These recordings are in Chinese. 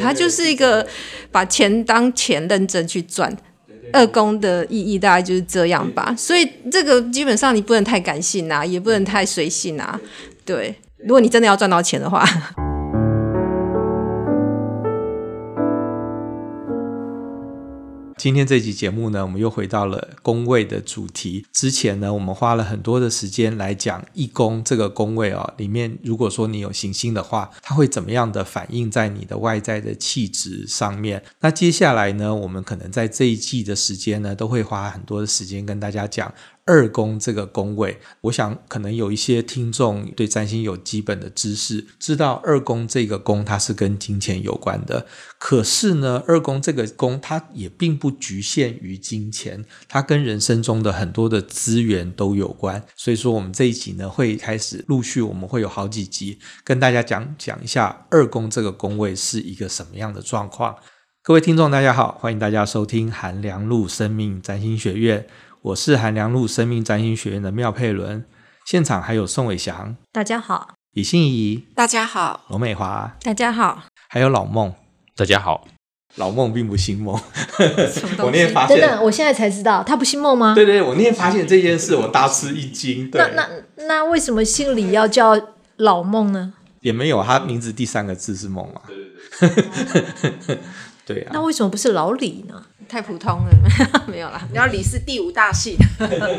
它就是一个把钱当钱认真去赚。二宫的意义大概就是这样吧。所以这个基本上你不能太感性啊，也不能太随性啊。对，如果你真的要赚到钱的话。今天这期节目呢，我们又回到了宫位的主题。之前呢，我们花了很多的时间来讲一宫这个宫位哦，里面如果说你有行星的话，它会怎么样的反映在你的外在的气质上面？那接下来呢，我们可能在这一季的时间呢，都会花很多的时间跟大家讲。二宫这个宫位，我想可能有一些听众对占星有基本的知识，知道二宫这个宫它是跟金钱有关的。可是呢，二宫这个宫它也并不局限于金钱，它跟人生中的很多的资源都有关。所以说，我们这一集呢会开始陆续，我们会有好几集跟大家讲讲一下二宫这个宫位是一个什么样的状况。各位听众，大家好，欢迎大家收听寒凉路生命占星学院。我是韩良路生命占星学院的妙佩伦，现场还有宋伟翔，大家好；李欣怡，大家好；罗美华，大家好；还有老孟，大家好。老孟并不姓孟，我那天发现，真的，我现在才知道他不姓孟吗？对对，我那天发现这件事，我大吃一惊。对那那那为什么姓李要叫老孟呢？也没有，他名字第三个字是孟嘛？对对对，对啊。那为什么不是老李呢？太普通了，没有啦。然后李是第五大系，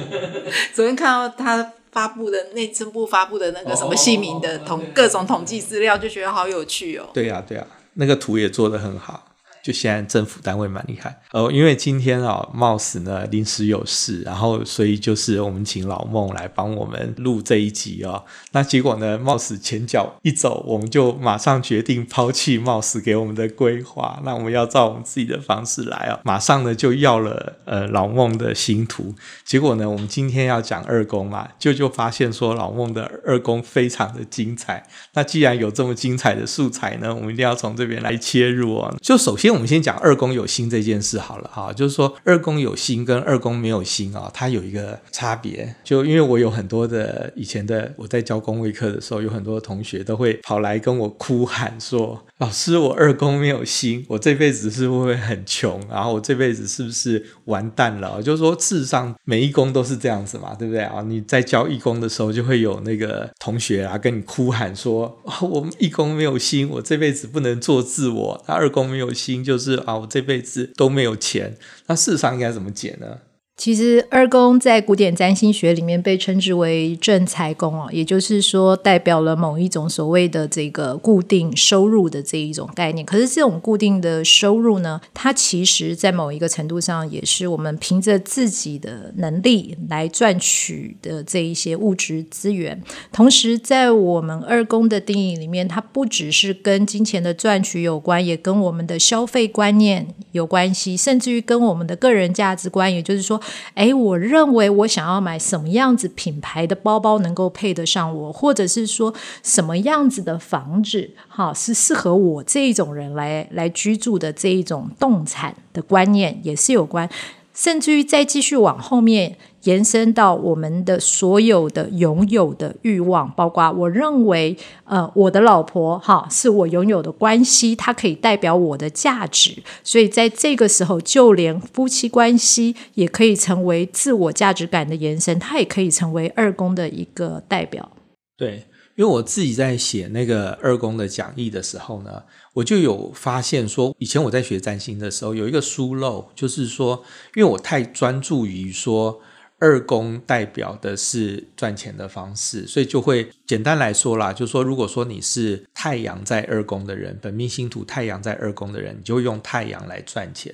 昨天看到他发布的内政部发布的那个什么姓名的统各种统计资料，就觉得好有趣哦。对呀，对呀，那个图也做的很好。就现在政府单位蛮厉害哦，因为今天啊、哦，貌似呢临时有事，然后所以就是我们请老孟来帮我们录这一集哦。那结果呢，貌似前脚一走，我们就马上决定抛弃貌似给我们的规划，那我们要照我们自己的方式来哦。马上呢就要了呃老孟的星图，结果呢，我们今天要讲二宫嘛，就就发现说老孟的二宫非常的精彩。那既然有这么精彩的素材呢，我们一定要从这边来切入哦。就首先。我们先讲二宫有心这件事好了哈，就是说二宫有心跟二宫没有心啊，它有一个差别。就因为我有很多的以前的我在教宫位课的时候，有很多同学都会跑来跟我哭喊说：“老师，我二宫没有心，我这辈子是不是会很穷？然后我这辈子是不是完蛋了？”就是说，事实上每一宫都是这样子嘛，对不对啊？你在教一宫的时候，就会有那个同学啊跟你哭喊说：“我们一宫没有心，我这辈子不能做自我。”他二宫没有心就是啊，我这辈子都没有钱，那市场应该怎么解呢？其实二宫在古典占星学里面被称之为正财宫哦，也就是说代表了某一种所谓的这个固定收入的这一种概念。可是这种固定的收入呢，它其实在某一个程度上也是我们凭着自己的能力来赚取的这一些物质资源。同时，在我们二宫的定义里面，它不只是跟金钱的赚取有关，也跟我们的消费观念有关系，甚至于跟我们的个人价值观，也就是说。诶，我认为我想要买什么样子品牌的包包能够配得上我，或者是说什么样子的房子，哈，是适合我这一种人来来居住的这一种动产的观念也是有关，甚至于再继续往后面。延伸到我们的所有的拥有的欲望，包括我认为，呃，我的老婆哈是我拥有的关系，它可以代表我的价值，所以在这个时候，就连夫妻关系也可以成为自我价值感的延伸，它也可以成为二宫的一个代表。对，因为我自己在写那个二宫的讲义的时候呢，我就有发现说，以前我在学占星的时候有一个疏漏，就是说，因为我太专注于说。二宫代表的是赚钱的方式，所以就会简单来说啦，就是说，如果说你是太阳在二宫的人，本命星图太阳在二宫的人，你就用太阳来赚钱；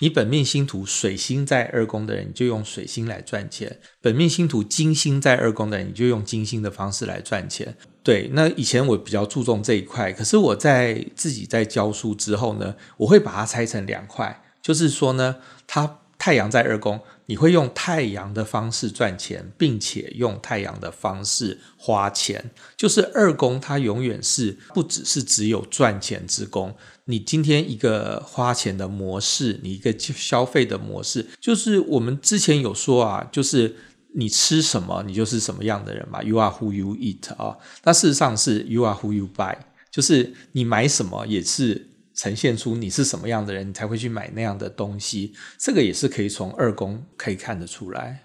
你本命星图水星在二宫的人，你就用水星来赚钱；本命星图金星在二宫的人，你就用金星的方式来赚钱。对，那以前我比较注重这一块，可是我在自己在教书之后呢，我会把它拆成两块，就是说呢，它太阳在二宫。你会用太阳的方式赚钱，并且用太阳的方式花钱，就是二宫，它永远是不只是只有赚钱之宫。你今天一个花钱的模式，你一个消费的模式，就是我们之前有说啊，就是你吃什么，你就是什么样的人嘛。You are who you eat 啊。那事实上是 You are who you buy，就是你买什么也是。呈现出你是什么样的人，你才会去买那样的东西。这个也是可以从二宫可以看得出来。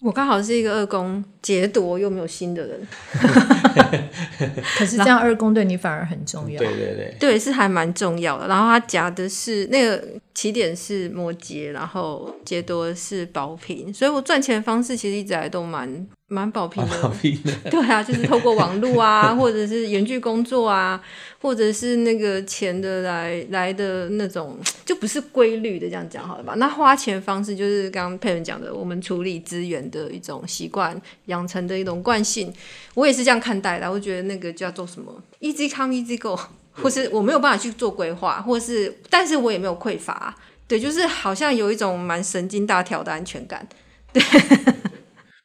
我刚好是一个二宫劫夺又没有心的人，可是这样二宫对你反而很重要。对 对对，对是还蛮重要的。然后他夹的是那个起点是摩羯，然后劫夺是宝瓶，所以我赚钱方式其实一直来都蛮。蛮宝瓶的，的 对啊，就是透过网络啊，或者是远距工作啊，或者是那个钱的来来的那种，就不是规律的这样讲好了吧？那花钱方式就是刚刚佩文讲的，我们处理资源的一种习惯养成的一种惯性，我也是这样看待的。我觉得那个叫做什么，easy come easy go，或是我没有办法去做规划，或是但是我也没有匮乏，对，就是好像有一种蛮神经大条的安全感，对。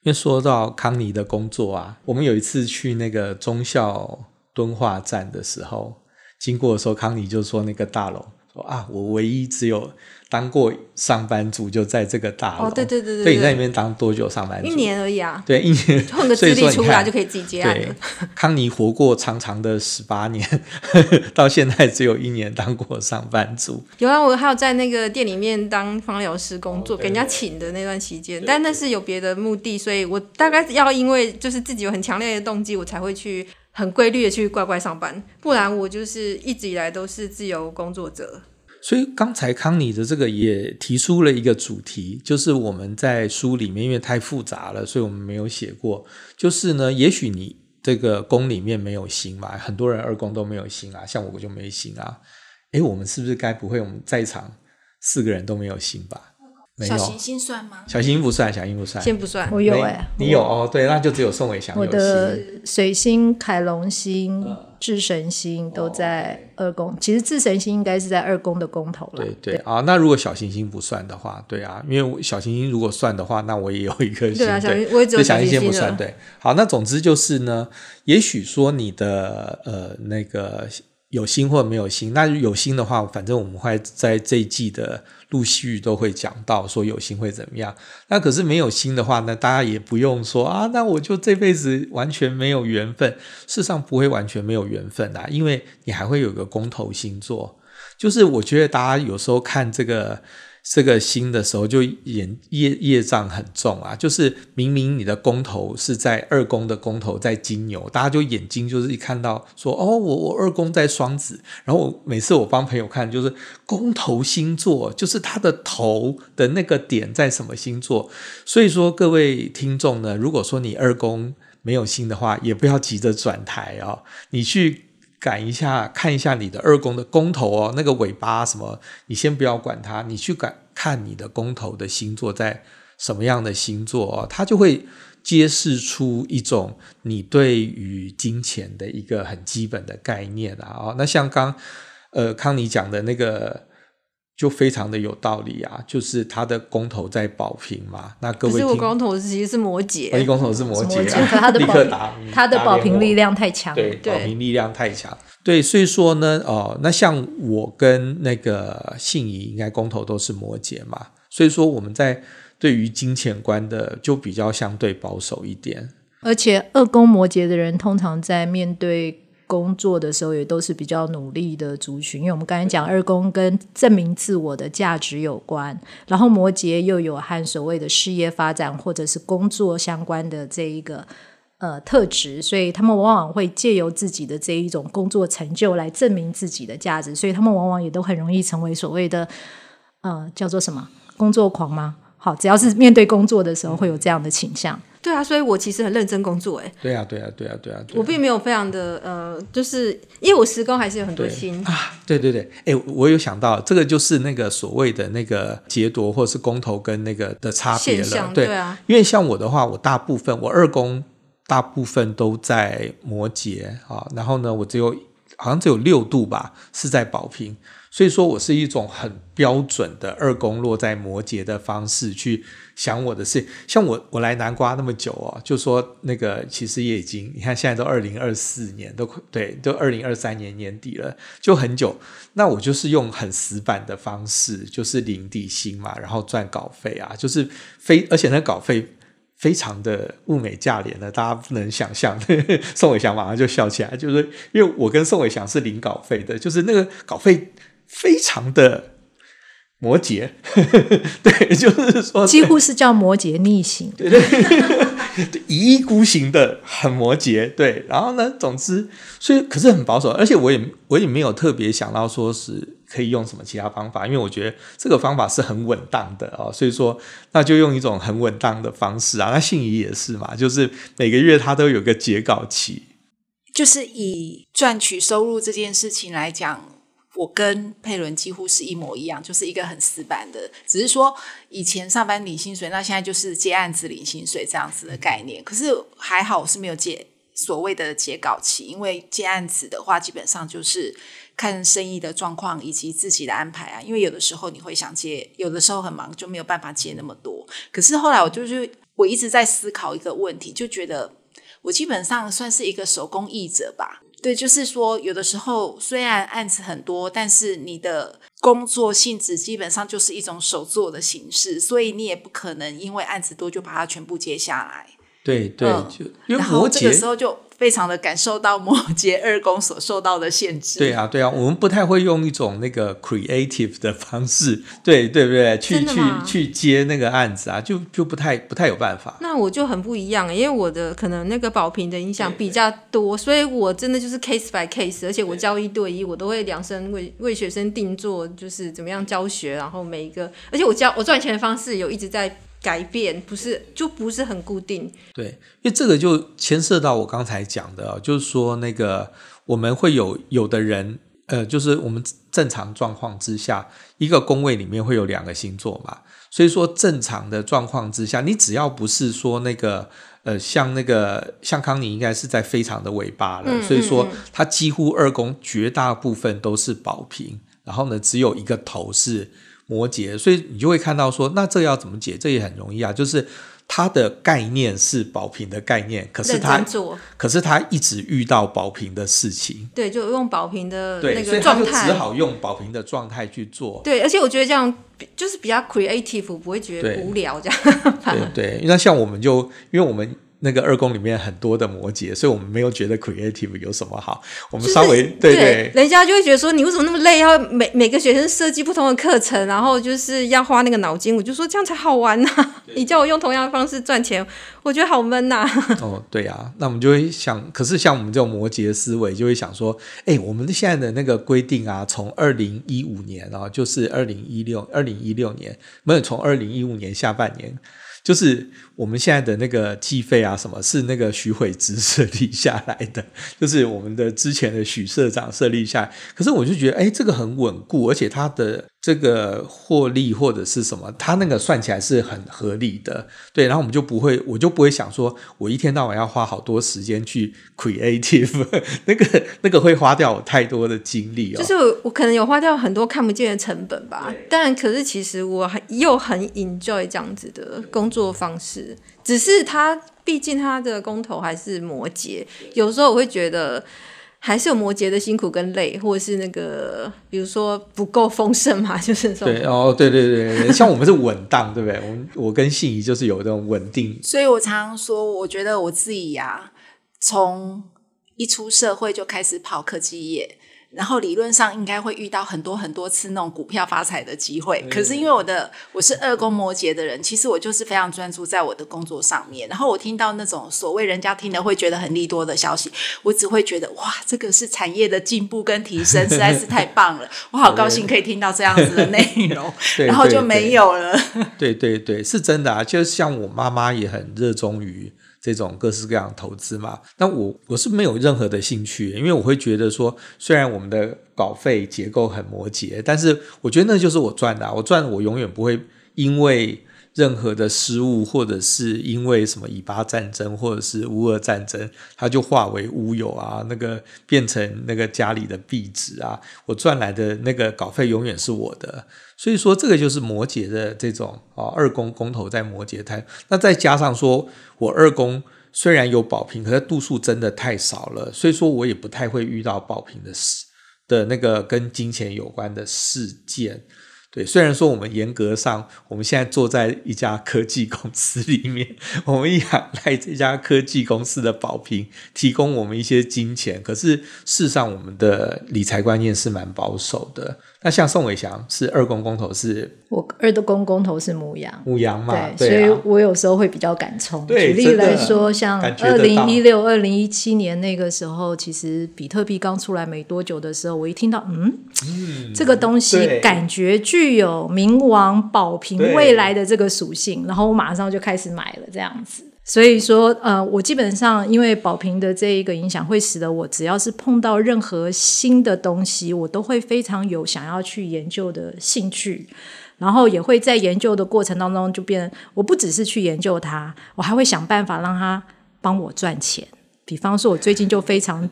因为说到康妮的工作啊，我们有一次去那个中校敦化站的时候，经过的时候，康妮就说那个大楼说啊，我唯一只有。当过上班族就在这个大楼，哦，对对对对，对，你在里面当多久上班族？一年而已啊。对，一年混个资历出来就可以自己接案了。对，康妮活过长长的十八年，到现在只有一年当过上班族。有啊，我还有在那个店里面当芳疗师工作，哦、给人家请的那段期间，但那是有别的目的，所以我大概要因为就是自己有很强烈的动机，我才会去很规律的去乖乖上班，不然我就是一直以来都是自由工作者。所以刚才康妮的这个也提出了一个主题，就是我们在书里面因为太复杂了，所以我们没有写过。就是呢，也许你这个宫里面没有星嘛，很多人二宫都没有星啊，像我就没星啊。哎，我们是不是该不会我们在场四个人都没有星吧？小行星算吗？小行星不算，小行星不算，先不算。我有哎、欸，你有哦，对，那就只有宋伟祥有。我的水星、凯龙星、智神星都在二宫，其实智神星应该是在二宫的宫头了。对对啊，那如果小行星不算的话，对啊，因为小行星如果算的话，那我也有一颗星。对啊，小行我也只有小行星不算。对，好，那总之就是呢，也许说你的呃那个。有心或者没有心，那有心的话，反正我们会在这一季的陆续都会讲到说有心会怎么样。那可是没有心的话呢，大家也不用说啊，那我就这辈子完全没有缘分。事实上不会完全没有缘分的，因为你还会有个公头星座。就是我觉得大家有时候看这个。这个星的时候就眼业业障很重啊，就是明明你的宫头是在二宫的宫头在金牛，大家就眼睛就是一看到说哦，我我二宫在双子，然后我每次我帮朋友看就是宫头星座，就是他的头的那个点在什么星座，所以说各位听众呢，如果说你二宫没有星的话，也不要急着转台哦，你去。赶一下，看一下你的二宫的宫头哦，那个尾巴什么，你先不要管它，你去赶看你的宫头的星座在什么样的星座哦，它就会揭示出一种你对于金钱的一个很基本的概念啊。哦，那像刚呃康妮讲的那个。就非常的有道理啊，就是他的公投在保平嘛，那各位，可是我公头其实是摩羯，你宫头是摩羯啊，他的 立刻打，他的保平力量太强，对，保平力量太强，对，所以说呢，哦，那像我跟那个信仪应该公投都是摩羯嘛，所以说我们在对于金钱观的就比较相对保守一点，而且二宫摩羯的人通常在面对。工作的时候也都是比较努力的族群，因为我们刚才讲二宫跟证明自我的价值有关，然后摩羯又有和所谓的事业发展或者是工作相关的这一个呃特质，所以他们往往会借由自己的这一种工作成就来证明自己的价值，所以他们往往也都很容易成为所谓的呃叫做什么工作狂吗？好，只要是面对工作的时候会有这样的倾向。对啊，所以我其实很认真工作，哎。对啊，对啊，对啊，对啊。我并没有非常的呃，就是因为我十宫还是有很多星啊。对对对，哎，我有想到这个就是那个所谓的那个劫夺或是宫头跟那个的差别了。对，对啊。因为像我的话，我大部分我二宫大部分都在摩羯啊，然后呢，我只有好像只有六度吧是在宝瓶。所以说我是一种很标准的二宫落在摩羯的方式去想我的事。像我我来南瓜那么久哦，就说那个其实也已经，你看现在都二零二四年，都对，都二零二三年年底了，就很久。那我就是用很死板的方式，就是领底薪嘛，然后赚稿费啊，就是非而且那稿费非常的物美价廉的，大家不能想象。宋伟祥马上就笑起来，就是因为我跟宋伟祥是领稿费的，就是那个稿费。非常的摩羯，对，就是说几乎是叫摩羯逆行，对对，一意孤行的很摩羯，对。然后呢，总之，所以可是很保守，而且我也我也没有特别想到说是可以用什么其他方法，因为我觉得这个方法是很稳当的哦，所以说那就用一种很稳当的方式啊。那信仪也是嘛，就是每个月他都有个截稿期，就是以赚取收入这件事情来讲。我跟佩伦几乎是一模一样，就是一个很死板的，只是说以前上班领薪水，那现在就是接案子领薪水这样子的概念。可是还好我是没有接所谓的截稿期，因为接案子的话，基本上就是看生意的状况以及自己的安排啊。因为有的时候你会想接，有的时候很忙就没有办法接那么多。可是后来我就是我一直在思考一个问题，就觉得我基本上算是一个手工艺者吧。对，就是说，有的时候虽然案子很多，但是你的工作性质基本上就是一种手做的形式，所以你也不可能因为案子多就把它全部接下来。对对，嗯、就然后这个时候就。非常的感受到摩羯二宫所受到的限制。对啊，对啊，我们不太会用一种那个 creative 的方式，对对不对？去去去接那个案子啊，就就不太不太有办法。那我就很不一样，因为我的可能那个保平的影响比较多，所以我真的就是 case by case，而且我教一对一，我都会量身为为学生定做，就是怎么样教学，然后每一个，而且我教我赚钱的方式有一直在。改变不是就不是很固定，对，因为这个就牵涉到我刚才讲的，就是说那个我们会有有的人，呃，就是我们正常状况之下，一个宫位里面会有两个星座嘛，所以说正常的状况之下，你只要不是说那个呃，像那个像康宁应该是在非常的尾巴了，所以说他几乎二宫绝大部分都是宝瓶，然后呢，只有一个头是。摩羯，所以你就会看到说，那这要怎么解？这也很容易啊，就是它的概念是保平的概念，可是他，可是他一直遇到保平的事情，对，就用保平的那个状态，所以就只好用保平的状态去做。对，而且我觉得这样就是比较 creative，不会觉得无聊这样。对 对，那像我们就因为我们。那个二宫里面很多的摩羯，所以我们没有觉得 creative 有什么好。我们稍微、就是、对，对对，人家就会觉得说，你为什么那么累？要每每个学生设计不同的课程，然后就是要花那个脑筋。我就说这样才好玩呐、啊！你叫我用同样的方式赚钱，我觉得好闷呐、啊。哦，对啊，那我们就会想，可是像我们这种摩羯思维，就会想说，哎，我们现在的那个规定啊，从二零一五年啊，就是二零一六二零一六年，没有从二零一五年下半年。就是我们现在的那个计费啊，什么是那个许悔之设立下来的？就是我们的之前的许社长设立下来。可是我就觉得，哎，这个很稳固，而且它的这个获利或者是什么，它那个算起来是很合理的。对，然后我们就不会，我就不会想说，我一天到晚要花好多时间去 creative，那个那个会花掉我太多的精力哦。就是我，我可能有花掉很多看不见的成本吧。但可是其实我还又很 enjoy 这样子的工作。方式，只是他毕竟他的工头还是摩羯，有时候我会觉得还是有摩羯的辛苦跟累，或者是那个比如说不够丰盛嘛，就是说对哦，对对对，像我们是稳当，对不对？我我跟信仪就是有这种稳定，所以我常常说，我觉得我自己呀、啊，从一出社会就开始跑科技业。然后理论上应该会遇到很多很多次那种股票发财的机会，可是因为我的我是二宫摩羯的人，其实我就是非常专注在我的工作上面。然后我听到那种所谓人家听了会觉得很利多的消息，我只会觉得哇，这个是产业的进步跟提升，实在是太 棒了，我好高兴可以听到这样子的内容，然后就没有了。对对对，是真的啊，就像我妈妈也很热衷于。这种各式各样的投资嘛，那我我是没有任何的兴趣，因为我会觉得说，虽然我们的稿费结构很摩羯，但是我觉得那就是我赚的，我赚我永远不会因为任何的失误，或者是因为什么以巴战争，或者是乌俄战争，它就化为乌有啊，那个变成那个家里的壁纸啊，我赚来的那个稿费永远是我的。所以说，这个就是摩羯的这种啊，二宫宫头在摩羯台。那再加上说，我二宫虽然有宝瓶，可是度数真的太少了，所以说我也不太会遇到宝瓶的事的那个跟金钱有关的事件。对，虽然说我们严格上，我们现在坐在一家科技公司里面，我们仰赖这家科技公司的保平提供我们一些金钱，可是事实上我们的理财观念是蛮保守的。那像宋伟祥是二公公头是，我二的公公头是母羊，母羊嘛，对，对啊、所以我有时候会比较敢冲。举例来说，像二零一六、二零一七年那个时候，其实比特币刚出来没多久的时候，我一听到，嗯，嗯这个东西感觉具有冥王保平未来的这个属性，然后我马上就开始买了这样子。所以说，呃，我基本上因为宝瓶的这一个影响，会使得我只要是碰到任何新的东西，我都会非常有想要去研究的兴趣，然后也会在研究的过程当中就变，我不只是去研究它，我还会想办法让它帮我赚钱。比方说，我最近就非常。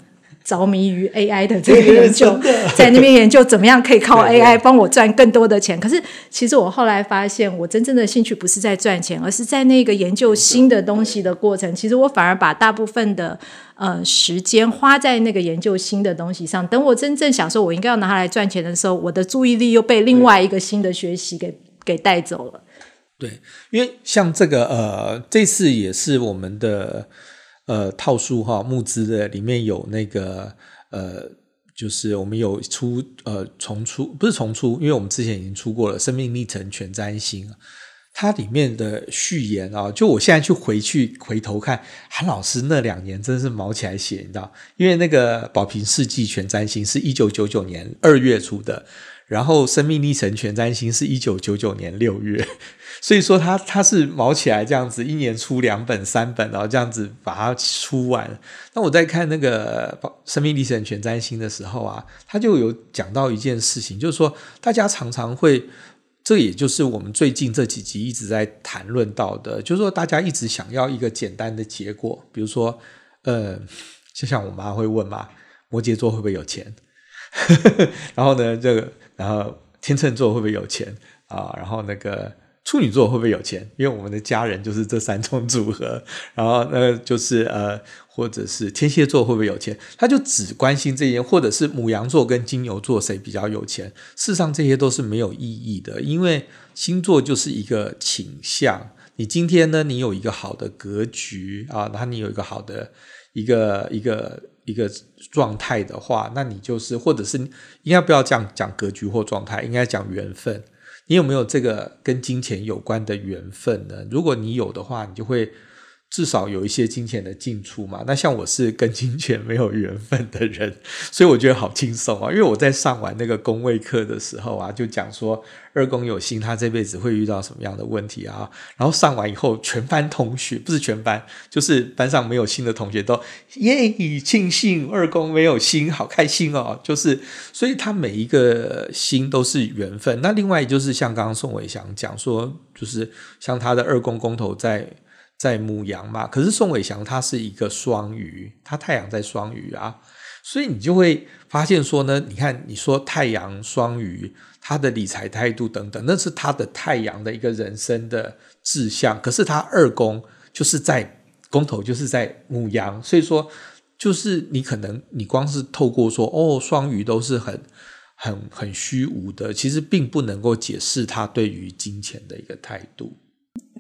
着迷于 AI 的这个研究，在那边研究怎么样可以靠 AI 帮我赚更多的钱。可是，其实我后来发现，我真正的兴趣不是在赚钱，而是在那个研究新的东西的过程。其实我反而把大部分的呃时间花在那个研究新的东西上。等我真正想说我应该要拿它来赚钱的时候，我的注意力又被另外一个新的学习给给带走了。对，因为像这个呃，这次也是我们的。呃，套书哈募资的里面有那个呃，就是我们有出呃重出，不是重出，因为我们之前已经出过了《生命历程全占星》，它里面的序言啊，就我现在去回去回头看，韩老师那两年真是毛起来写，你知道，因为那个宝瓶世纪全占星是一九九九年二月出的。然后生命历程全占星是一九九九年六月，所以说他他是卯起来这样子，一年出两本三本，然后这样子把它出完。那我在看那个生命历程全占星的时候啊，他就有讲到一件事情，就是说大家常常会，这也就是我们最近这几集一直在谈论到的，就是说大家一直想要一个简单的结果，比如说，呃，就像我妈会问嘛，摩羯座会不会有钱？然后呢，这个。然后天秤座会不会有钱啊？然后那个处女座会不会有钱？因为我们的家人就是这三种组合。然后那就是呃，或者是天蝎座会不会有钱？他就只关心这些，或者是母羊座跟金牛座谁比较有钱？事实上这些都是没有意义的，因为星座就是一个倾向。你今天呢，你有一个好的格局啊，然后你有一个好的一个一个。一个状态的话，那你就是，或者是应该不要这样讲格局或状态，应该讲缘分。你有没有这个跟金钱有关的缘分呢？如果你有的话，你就会。至少有一些金钱的进出嘛。那像我是跟金钱没有缘分的人，所以我觉得好轻松啊。因为我在上完那个宫位课的时候啊，就讲说二宫有心，他这辈子会遇到什么样的问题啊。然后上完以后，全班同学不是全班，就是班上没有心的同学都耶庆幸二宫没有心，好开心哦。就是所以他每一个心都是缘分。那另外就是像刚刚宋伟祥讲说，就是像他的二宫宫头在。在母羊嘛，可是宋伟祥他是一个双鱼，他太阳在双鱼啊，所以你就会发现说呢，你看你说太阳双鱼，他的理财态度等等，那是他的太阳的一个人生的志向，可是他二宫就是在宫头，就是在母羊，所以说就是你可能你光是透过说哦，双鱼都是很很很虚无的，其实并不能够解释他对于金钱的一个态度。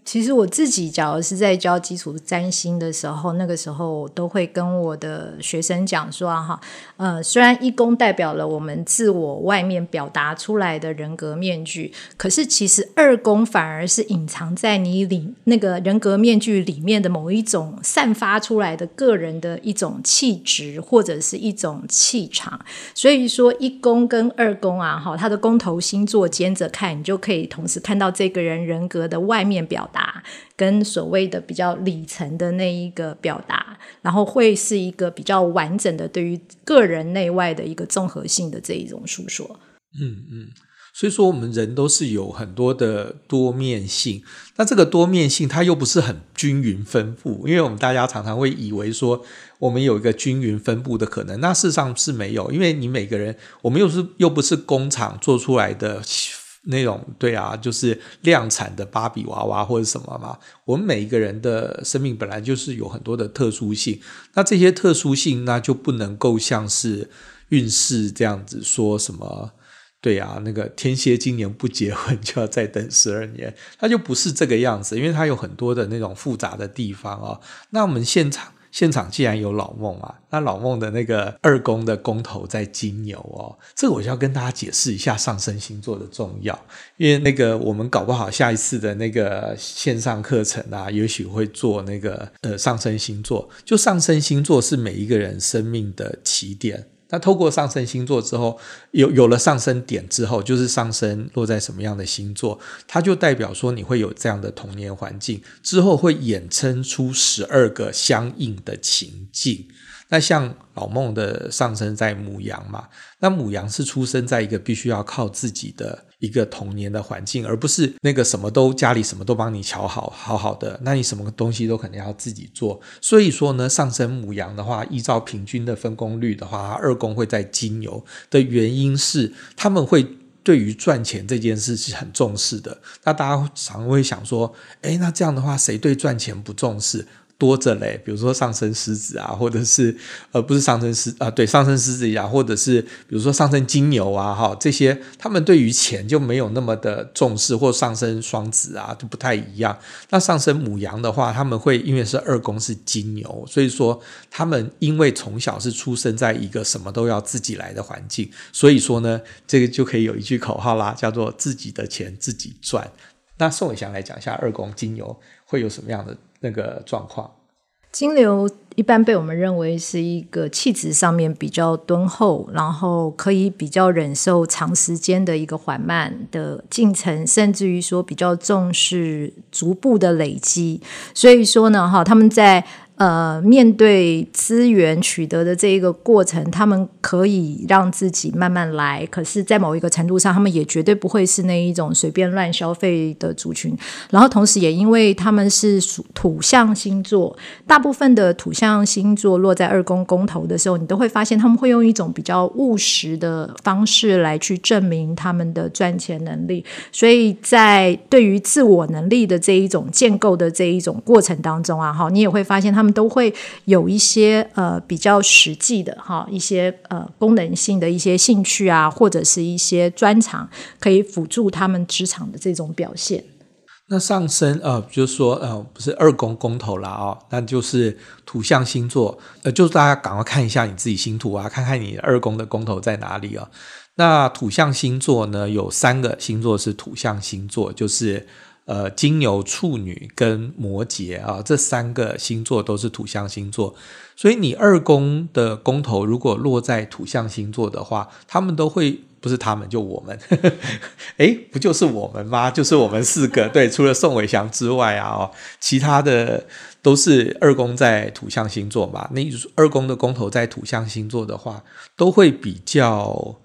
其实我自己，假如是在教基础占星的时候，那个时候我都会跟我的学生讲说哈，呃，虽然一宫代表了我们自我外面表达出来的人格面具，可是其实二宫反而是隐藏在你里那个人格面具里面的某一种散发出来的个人的一种气质或者是一种气场。所以说一宫跟二宫啊，哈，它的宫头星座兼着看，你就可以同时看到这个人人格的外面表达。跟所谓的比较里层的那一个表达，然后会是一个比较完整的对于个人内外的一个综合性的这一种述说。嗯嗯，所以说我们人都是有很多的多面性，那这个多面性它又不是很均匀分布，因为我们大家常常会以为说我们有一个均匀分布的可能，那事实上是没有，因为你每个人，我们又是又不是工厂做出来的。那种对啊，就是量产的芭比娃娃或者什么嘛。我们每一个人的生命本来就是有很多的特殊性，那这些特殊性那就不能够像是运势这样子说什么。对啊，那个天蝎今年不结婚就要再等十二年，它就不是这个样子，因为它有很多的那种复杂的地方啊。那我们现场现场既然有老孟啊，那老孟的那个二宫的宫头在金牛哦，这个我就要跟大家解释一下上升星座的重要，因为那个我们搞不好下一次的那个线上课程啊，也许会做那个呃上升星座，就上升星座是每一个人生命的起点。那透过上升星座之后，有有了上升点之后，就是上升落在什么样的星座，它就代表说你会有这样的童年环境，之后会衍生出十二个相应的情境。那像老孟的上升在母羊嘛，那母羊是出生在一个必须要靠自己的一个童年的环境，而不是那个什么都家里什么都帮你瞧好好好的，那你什么东西都肯定要自己做。所以说呢，上升母羊的话，依照平均的分工率的话，二宫会在金牛的原因是他们会对于赚钱这件事是很重视的。那大家常会想说，诶，那这样的话，谁对赚钱不重视？多着嘞，比如说上升狮子啊，或者是呃，不是上升狮啊，对，上升狮子呀，或者是比如说上升金牛啊，哈，这些他们对于钱就没有那么的重视，或上升双子啊，就不太一样。那上升母羊的话，他们会因为是二宫是金牛，所以说他们因为从小是出生在一个什么都要自己来的环境，所以说呢，这个就可以有一句口号啦，叫做自己的钱自己赚。那宋伟祥来讲一下二宫金牛会有什么样的？那个状况，金牛一般被我们认为是一个气质上面比较敦厚，然后可以比较忍受长时间的一个缓慢的进程，甚至于说比较重视逐步的累积。所以说呢，哈，他们在。呃，面对资源取得的这一个过程，他们可以让自己慢慢来。可是，在某一个程度上，他们也绝对不会是那一种随便乱消费的族群。然后，同时也因为他们是属土象星座，大部分的土象星座落在二宫宫头的时候，你都会发现他们会用一种比较务实的方式来去证明他们的赚钱能力。所以在对于自我能力的这一种建构的这一种过程当中啊，哈，你也会发现他们。都会有一些呃比较实际的哈一些呃功能性的一些兴趣啊，或者是一些专长，可以辅助他们职场的这种表现。那上升呃，就是说呃，不是二宫宫头啦哦，那就是土象星座，呃，就是大家赶快看一下你自己星图啊，看看你二宫的宫头在哪里啊。那土象星座呢，有三个星座是土象星座，就是。呃，金牛、处女跟摩羯啊，这三个星座都是土象星座，所以你二宫的宫头如果落在土象星座的话，他们都会不是他们就我们，诶，不就是我们吗？就是我们四个，对，除了宋伟祥之外啊，哦，其他的都是二宫在土象星座嘛。那二宫的宫头在土象星座的话，都会比较。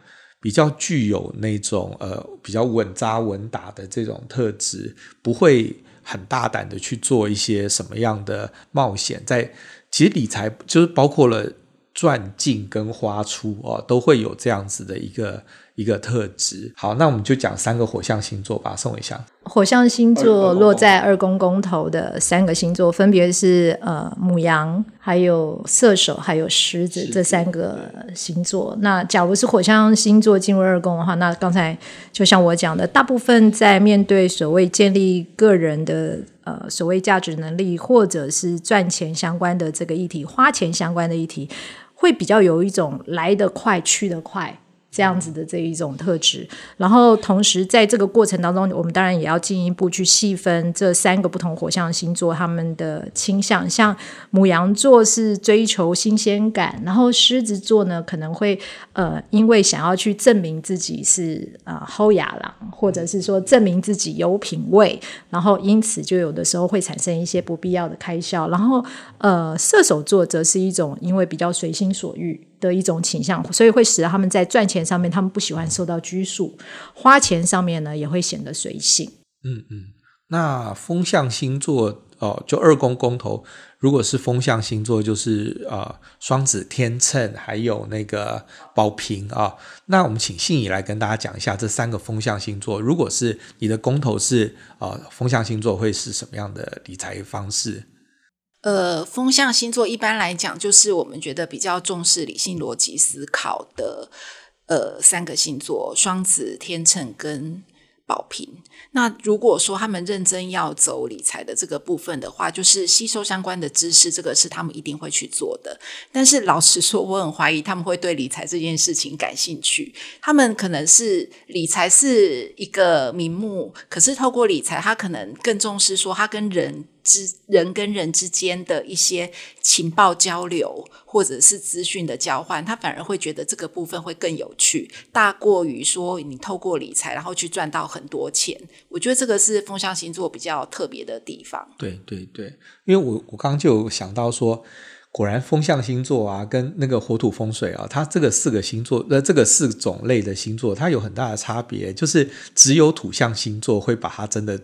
比较具有那种呃比较稳扎稳打的这种特质，不会很大胆的去做一些什么样的冒险。在其实理财就是包括了赚进跟花出哦，都会有这样子的一个。一个特质。好，那我们就讲三个火象星座吧。宋伟翔，火象星座落在二宫宫头的三个星座，分别是呃母羊、还有射手、还有狮子这三个星座。那假如是火象星座进入二宫的话，那刚才就像我讲的，大部分在面对所谓建立个人的呃所谓价值能力，或者是赚钱相关的这个议题、花钱相关的议题，会比较有一种来得快去得快。这样子的这一种特质，然后同时在这个过程当中，我们当然也要进一步去细分这三个不同火象星座他们的倾向。像母羊座是追求新鲜感，然后狮子座呢可能会呃因为想要去证明自己是啊好雅郎，或者是说证明自己有品味，然后因此就有的时候会产生一些不必要的开销。然后呃射手座则是一种因为比较随心所欲。的一种倾向，所以会使得他们在赚钱上面，他们不喜欢受到拘束；花钱上面呢，也会显得随性。嗯嗯，那风象星座哦，就二宫宫头，如果是风象星座，就是呃双子、天秤，还有那个宝瓶啊、那我们请信仪来跟大家讲一下这三个风象星座，如果是你的宫头是呃风象星座，会是什么样的理财方式？呃，风象星座一般来讲，就是我们觉得比较重视理性逻辑思考的呃三个星座：双子、天秤跟宝瓶。那如果说他们认真要走理财的这个部分的话，就是吸收相关的知识，这个是他们一定会去做的。但是老实说，我很怀疑他们会对理财这件事情感兴趣。他们可能是理财是一个名目，可是透过理财，他可能更重视说他跟人。之人跟人之间的一些情报交流，或者是资讯的交换，他反而会觉得这个部分会更有趣，大过于说你透过理财然后去赚到很多钱。我觉得这个是风象星座比较特别的地方。对对对，因为我我刚就想到说，果然风象星座啊，跟那个火土风水啊，它这个四个星座呃，这个四种类的星座，它有很大的差别，就是只有土象星座会把它真的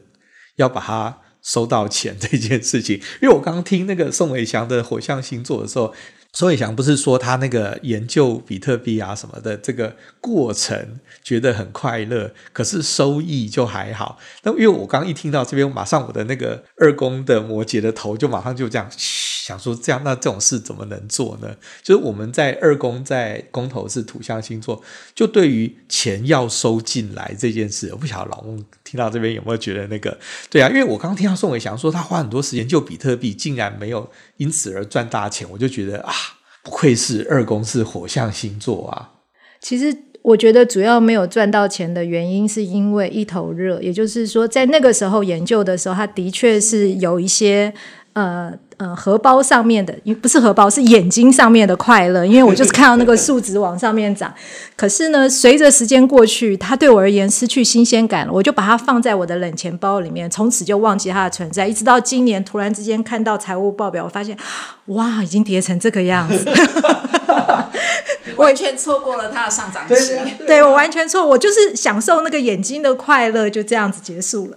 要把它。收到钱这件事情，因为我刚刚听那个宋伟祥的火象星座的时候，宋伟祥不是说他那个研究比特币啊什么的这个过程觉得很快乐，可是收益就还好。那因为我刚刚一听到这边，马上我的那个二宫的摩羯的头就马上就这样想说，这样那这种事怎么能做呢？就是我们在二宫在宫头是土象星座，就对于钱要收进来这件事，我不晓得老孟。听到这边有没有觉得那个对啊？因为我刚刚听到宋伟祥说他花很多时间救比特币，竟然没有因此而赚大钱，我就觉得啊，不愧是二宫是火象星座啊。其实我觉得主要没有赚到钱的原因，是因为一头热，也就是说在那个时候研究的时候，他的确是有一些。呃呃，荷包上面的，因不是荷包，是眼睛上面的快乐。因为我就是看到那个 数值往上面涨，可是呢，随着时间过去，它对我而言失去新鲜感了。我就把它放在我的冷钱包里面，从此就忘记它的存在。一直到今年，突然之间看到财务报表，我发现，哇，已经跌成这个样子，完全错过了它的上涨期。对，对我完全错，我就是享受那个眼睛的快乐，就这样子结束了。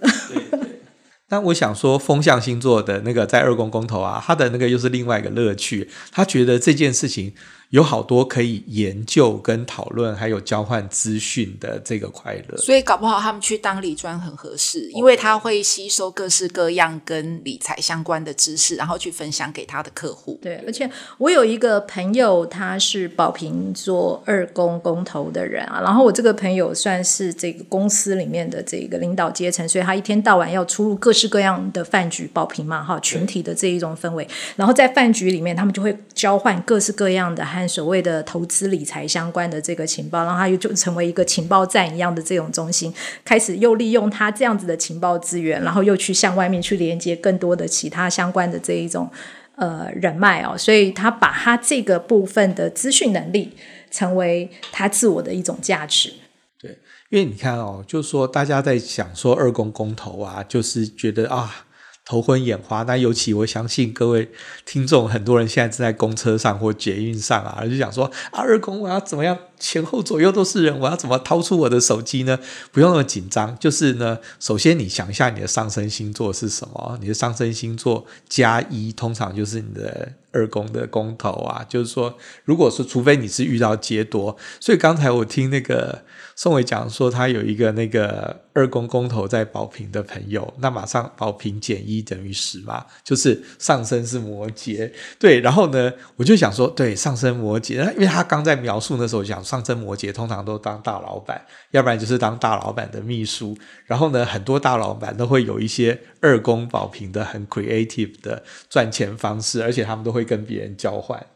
但我想说，风象星座的那个在二宫公头啊，他的那个又是另外一个乐趣。他觉得这件事情。有好多可以研究跟讨论，还有交换资讯的这个快乐，所以搞不好他们去当理专很合适，因为他会吸收各式各样跟理财相关的知识，然后去分享给他的客户。对，而且我有一个朋友，他是宝瓶做二公公投的人啊，然后我这个朋友算是这个公司里面的这个领导阶层，所以他一天到晚要出入各式各样的饭局，宝瓶嘛哈，群体的这一种氛围，然后在饭局里面，他们就会交换各式各样的。所谓的投资理财相关的这个情报，然后他又就成为一个情报站一样的这种中心，开始又利用他这样子的情报资源，然后又去向外面去连接更多的其他相关的这一种呃人脉哦，所以他把他这个部分的资讯能力成为他自我的一种价值。对，因为你看哦，就是说大家在想说二宫公投啊，就是觉得啊。头昏眼花，那尤其我相信各位听众，很多人现在正在公车上或捷运上啊，就想说啊，二公我要怎么样？前后左右都是人，我要怎么掏出我的手机呢？不用那么紧张，就是呢，首先你想一下你的上升星座是什么？你的上升星座加一，通常就是你的二宫的宫头啊。就是说，如果说除非你是遇到劫夺，所以刚才我听那个宋伟讲说，他有一个那个二宫宫头在保平的朋友，那马上保平减一等于十嘛，就是上升是摩羯，对。然后呢，我就想说，对，上升摩羯，因为他刚在描述那时候讲。上升摩羯通常都当大老板，要不然就是当大老板的秘书。然后呢，很多大老板都会有一些二宫保平的很 creative 的赚钱方式，而且他们都会跟别人交换。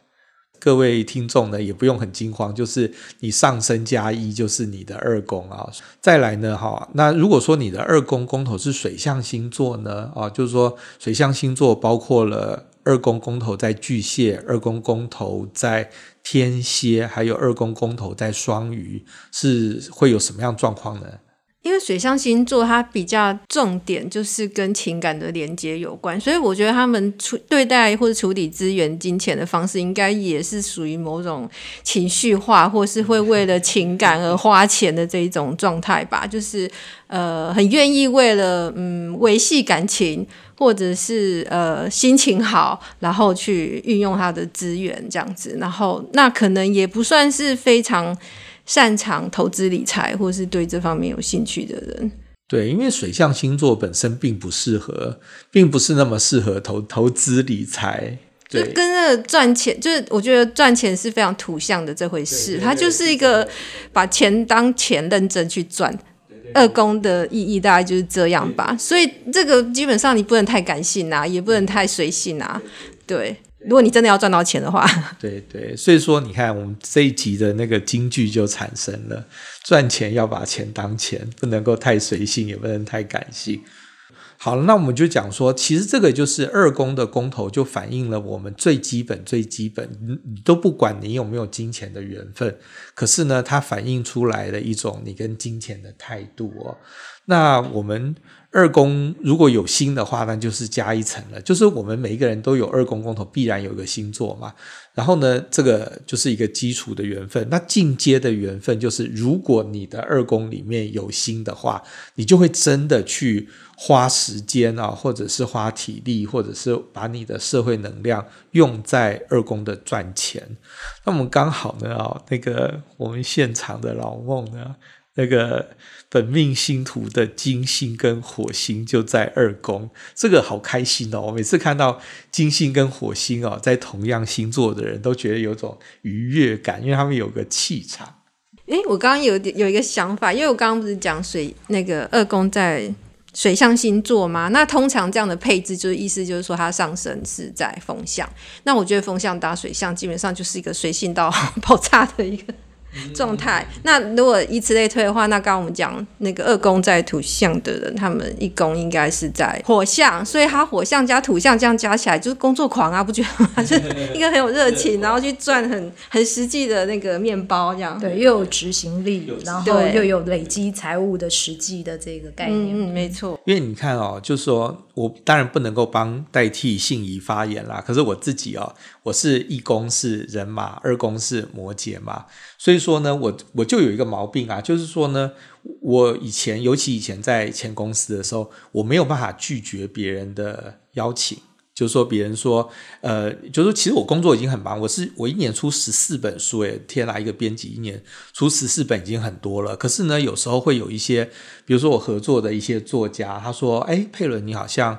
各位听众呢，也不用很惊慌，就是你上升加一就是你的二宫啊。再来呢，哈，那如果说你的二宫宫头是水象星座呢，啊，就是说水象星座包括了二宫宫头在巨蟹，二宫宫头在。天蝎还有二宫宫头在双鱼，是会有什么样状况呢？因为水象星座它比较重点就是跟情感的连接有关，所以我觉得他们处对待或者处理资源、金钱的方式，应该也是属于某种情绪化，或是会为了情感而花钱的这一种状态吧。就是呃，很愿意为了嗯维系感情。或者是呃心情好，然后去运用他的资源这样子，然后那可能也不算是非常擅长投资理财，或是对这方面有兴趣的人。对，因为水象星座本身并不适合，并不是那么适合投投资理财。就跟那个赚钱，就是我觉得赚钱是非常土象的这回事，它就是一个把钱当钱认真去赚。二宫的意义大概就是这样吧。所以这个基本上你不能太感性啊，也不能太随性啊。对，如果你真的要赚到钱的话，对对。所以说，你看我们这一集的那个金句就产生了：赚钱要把钱当钱，不能够太随性，也不能太感性。好了，那我们就讲说，其实这个就是二宫的宫头，就反映了我们最基本、最基本，你都不管你有没有金钱的缘分，可是呢，它反映出来的一种你跟金钱的态度哦。那我们二宫如果有星的话，那就是加一层了，就是我们每一个人都有二宫宫头，必然有一个星座嘛。然后呢，这个就是一个基础的缘分。那进阶的缘分就是，如果你的二宫里面有星的话，你就会真的去。花时间啊，或者是花体力，或者是把你的社会能量用在二宫的赚钱。那我们刚好呢啊，那个我们现场的老孟呢，那个本命星图的金星跟火星就在二宫，这个好开心哦！我每次看到金星跟火星哦，在同样星座的人都觉得有种愉悦感，因为他们有个气场。诶，我刚刚有点有一个想法，因为我刚刚不是讲水那个二宫在。水象星座吗？那通常这样的配置，就是意思就是说，它上升是在风象。那我觉得风象搭水象，基本上就是一个随性到 爆炸的一个。状态。那如果以此类推的话，那刚刚我们讲那个二宫在土象的人，他们一宫应该是在火象，所以他火象加土象这样加起来就是工作狂啊，不觉得吗？就是一个很有热情，然后去赚很很实际的那个面包这样。对，又有执行力，然后又有累积财务的实际的这个概念。嗯，没错。因为你看哦，就是说我当然不能够帮代替信仪发言啦，可是我自己哦，我是一宫是人马，二宫是摩羯嘛。所以说呢，我我就有一个毛病啊，就是说呢，我以前尤其以前在前公司的时候，我没有办法拒绝别人的邀请，就是说别人说，呃，就是说其实我工作已经很忙，我是我一年出十四本书，诶，天哪，一个编辑一年出十四本已经很多了。可是呢，有时候会有一些，比如说我合作的一些作家，他说，哎，佩伦，你好像，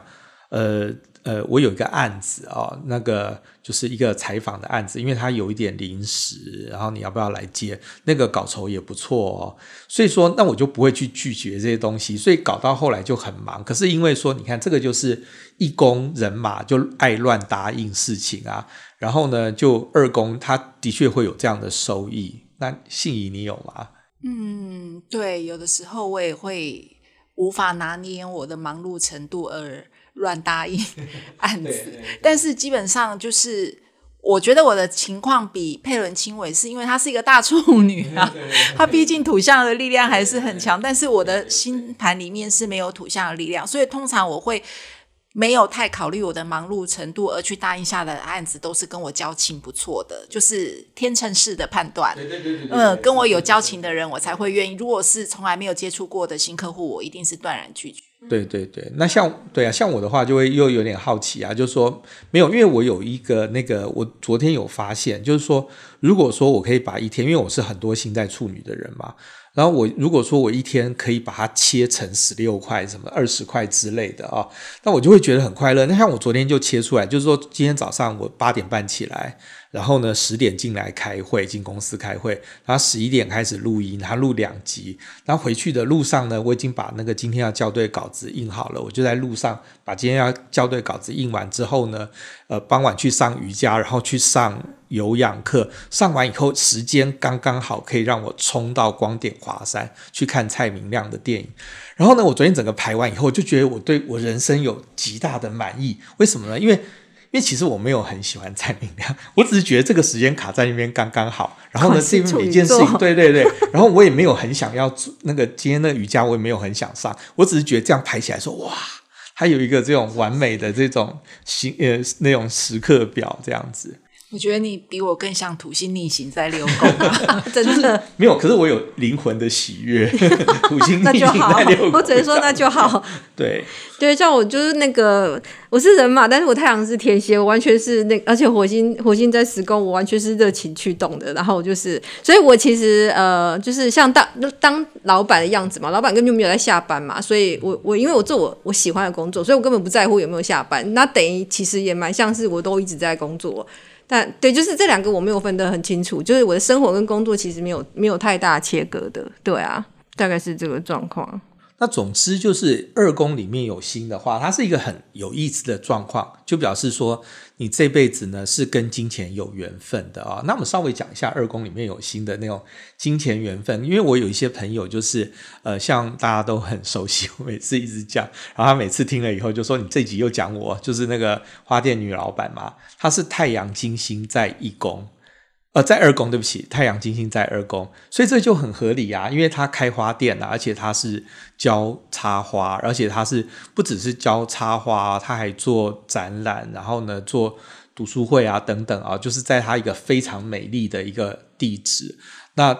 呃。呃，我有一个案子哦，那个就是一个采访的案子，因为它有一点临时，然后你要不要来接？那个稿酬也不错哦，所以说那我就不会去拒绝这些东西，所以搞到后来就很忙。可是因为说，你看这个就是一宫人马就爱乱答应事情啊，然后呢，就二宫他的确会有这样的收益。那信仪你有吗？嗯，对，有的时候我也会无法拿捏我的忙碌程度而。乱答应 案子，但是基本上就是，我觉得我的情况比佩伦轻微，是因为她是一个大处女啊，她毕竟土象的力量还是很强，但是我的星盘里面是没有土象的力量，所以通常我会没有太考虑我的忙碌程度而去答应下的案子，都是跟我交情不错的，就是天秤式的判断。嗯，跟我有交情的人，我才会愿意。如果是从来没有接触过的新客户，我一定是断然拒绝。对对对，那像对啊，像我的话就会又有点好奇啊，就是说没有，因为我有一个那个，我昨天有发现，就是说，如果说我可以把一天，因为我是很多星在处女的人嘛，然后我如果说我一天可以把它切成十六块、什么二十块之类的啊，那我就会觉得很快乐。那像我昨天就切出来，就是说今天早上我八点半起来。然后呢，十点进来开会，进公司开会，然后十一点开始录音，然后录两集。然后回去的路上呢，我已经把那个今天要校对稿子印好了，我就在路上把今天要校对稿子印完之后呢，呃，傍晚去上瑜伽，然后去上有氧课。上完以后，时间刚刚好可以让我冲到光点华山去看蔡明亮的电影。然后呢，我昨天整个排完以后，就觉得我对我人生有极大的满意。为什么呢？因为因为其实我没有很喜欢蔡明亮，我只是觉得这个时间卡在那边刚刚好。然后呢，这边每件事情，对对对。然后我也没有很想要做那个今天的瑜伽，我也没有很想上。我只是觉得这样排起来说，哇，还有一个这种完美的这种形呃那种时刻表这样子。我觉得你比我更像土星逆行在六宫，啊，真的，就是，没有。可是我有灵魂的喜悦，土星 逆行在遛狗。我只能说那就好。对对，像我就是那个，我是人嘛，但是我太阳是天蝎，我完全是那，而且火星火星在十宫，我完全是热情驱动的。然后就是，所以我其实呃，就是像当当老板的样子嘛，老板根本就没有在下班嘛，所以我我因为我做我我喜欢的工作，所以我根本不在乎有没有下班。那等于其实也蛮像是我都一直在工作。但对，就是这两个我没有分得很清楚，就是我的生活跟工作其实没有没有太大切割的，对啊。大概是这个状况。那总之就是二宫里面有星的话，它是一个很有意思的状况，就表示说你这辈子呢是跟金钱有缘分的啊。那我们稍微讲一下二宫里面有星的那种金钱缘分，因为我有一些朋友就是呃，像大家都很熟悉，我每次一直讲，然后他每次听了以后就说：“你这集又讲我，就是那个花店女老板嘛，她是太阳金星在一宫。”呃，在二宫，对不起，太阳金星在二宫，所以这就很合理啊，因为他开花店啊，而且他是教插花，而且他是不只是教插花，他还做展览，然后呢做读书会啊等等啊，就是在他一个非常美丽的一个地址，那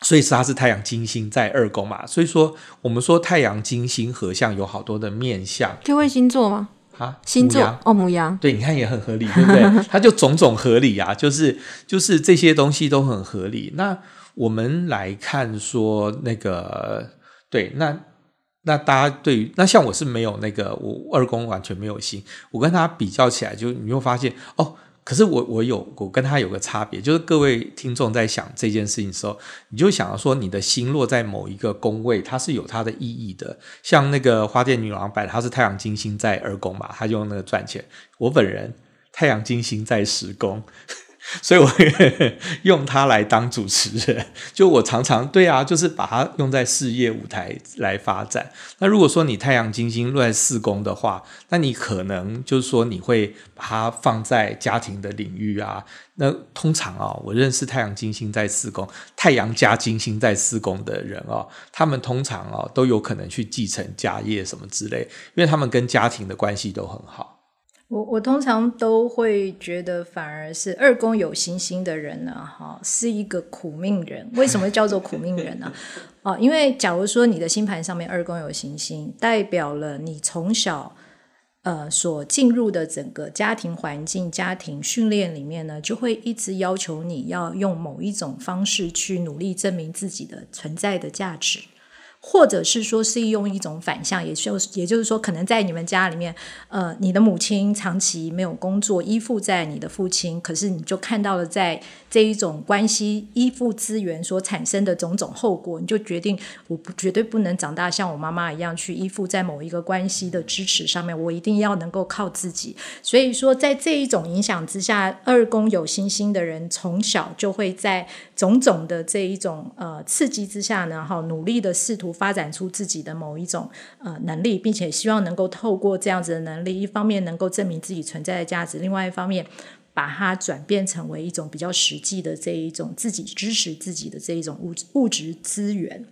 所以是他是太阳金星在二宫嘛，所以说我们说太阳金星合相有好多的面相，就会星座吗？啊，星座哦，母羊，对，你看也很合理，对不对？它就种种合理啊，就是就是这些东西都很合理。那我们来看说那个，对，那那大家对于那像我是没有那个，我二宫完全没有星，我跟他比较起来，就你会发现哦。可是我我有我跟他有个差别，就是各位听众在想这件事情的时候，你就想要说你的心落在某一个宫位，它是有它的意义的。像那个花店女郎摆，她是太阳金星在二宫嘛，她就用那个赚钱。我本人太阳金星在十宫。所以我 用它来当主持人，就我常常对啊，就是把它用在事业舞台来发展。那如果说你太阳金星落在四宫的话，那你可能就是说你会把它放在家庭的领域啊。那通常啊，我认识太阳金星在四宫、太阳加金星在四宫的人哦，他们通常哦都有可能去继承家业什么之类，因为他们跟家庭的关系都很好。我我通常都会觉得，反而是二宫有星星的人呢，哈，是一个苦命人。为什么叫做苦命人呢？啊，因为假如说你的星盘上面二宫有行星，代表了你从小呃所进入的整个家庭环境、家庭训练里面呢，就会一直要求你要用某一种方式去努力证明自己的存在的价值。或者是说是用一种反向，也就是也就是说，可能在你们家里面，呃，你的母亲长期没有工作，依附在你的父亲，可是你就看到了在这一种关系依附资源所产生的种种后果，你就决定我不绝对不能长大像我妈妈一样去依附在某一个关系的支持上面，我一定要能够靠自己。所以说，在这一种影响之下，二宫有星星的人从小就会在种种的这一种呃刺激之下呢，哈，努力的试图。发展出自己的某一种呃能力，并且希望能够透过这样子的能力，一方面能够证明自己存在的价值，另外一方面把它转变成为一种比较实际的这一种自己支持自己的这一种物质物质资源。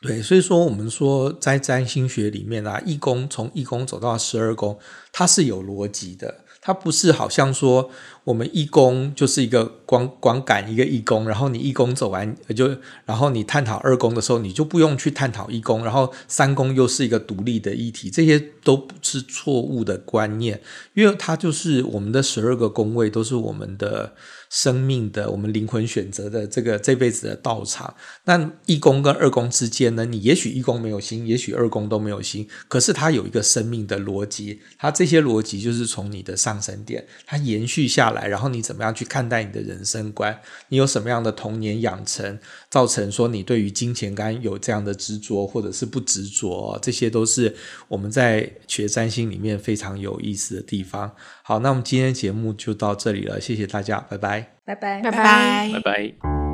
对，所以说我们说在占星学里面啊，一宫从一宫走到十二宫，它是有逻辑的，它不是好像说。我们一宫就是一个光光赶一个一宫，然后你一宫走完就，然后你探讨二宫的时候，你就不用去探讨一宫，然后三宫又是一个独立的议题，这些都不是错误的观念，因为它就是我们的十二个宫位都是我们的生命的，我们灵魂选择的这个这辈子的道场。那一宫跟二宫之间呢，你也许一宫没有星，也许二宫都没有星，可是它有一个生命的逻辑，它这些逻辑就是从你的上升点，它延续下来。然后你怎么样去看待你的人生观？你有什么样的童年养成，造成说你对于金钱观有这样的执着，或者是不执着？这些都是我们在学占星里面非常有意思的地方。好，那我们今天节目就到这里了，谢谢大家，拜拜，拜拜，拜拜，拜拜。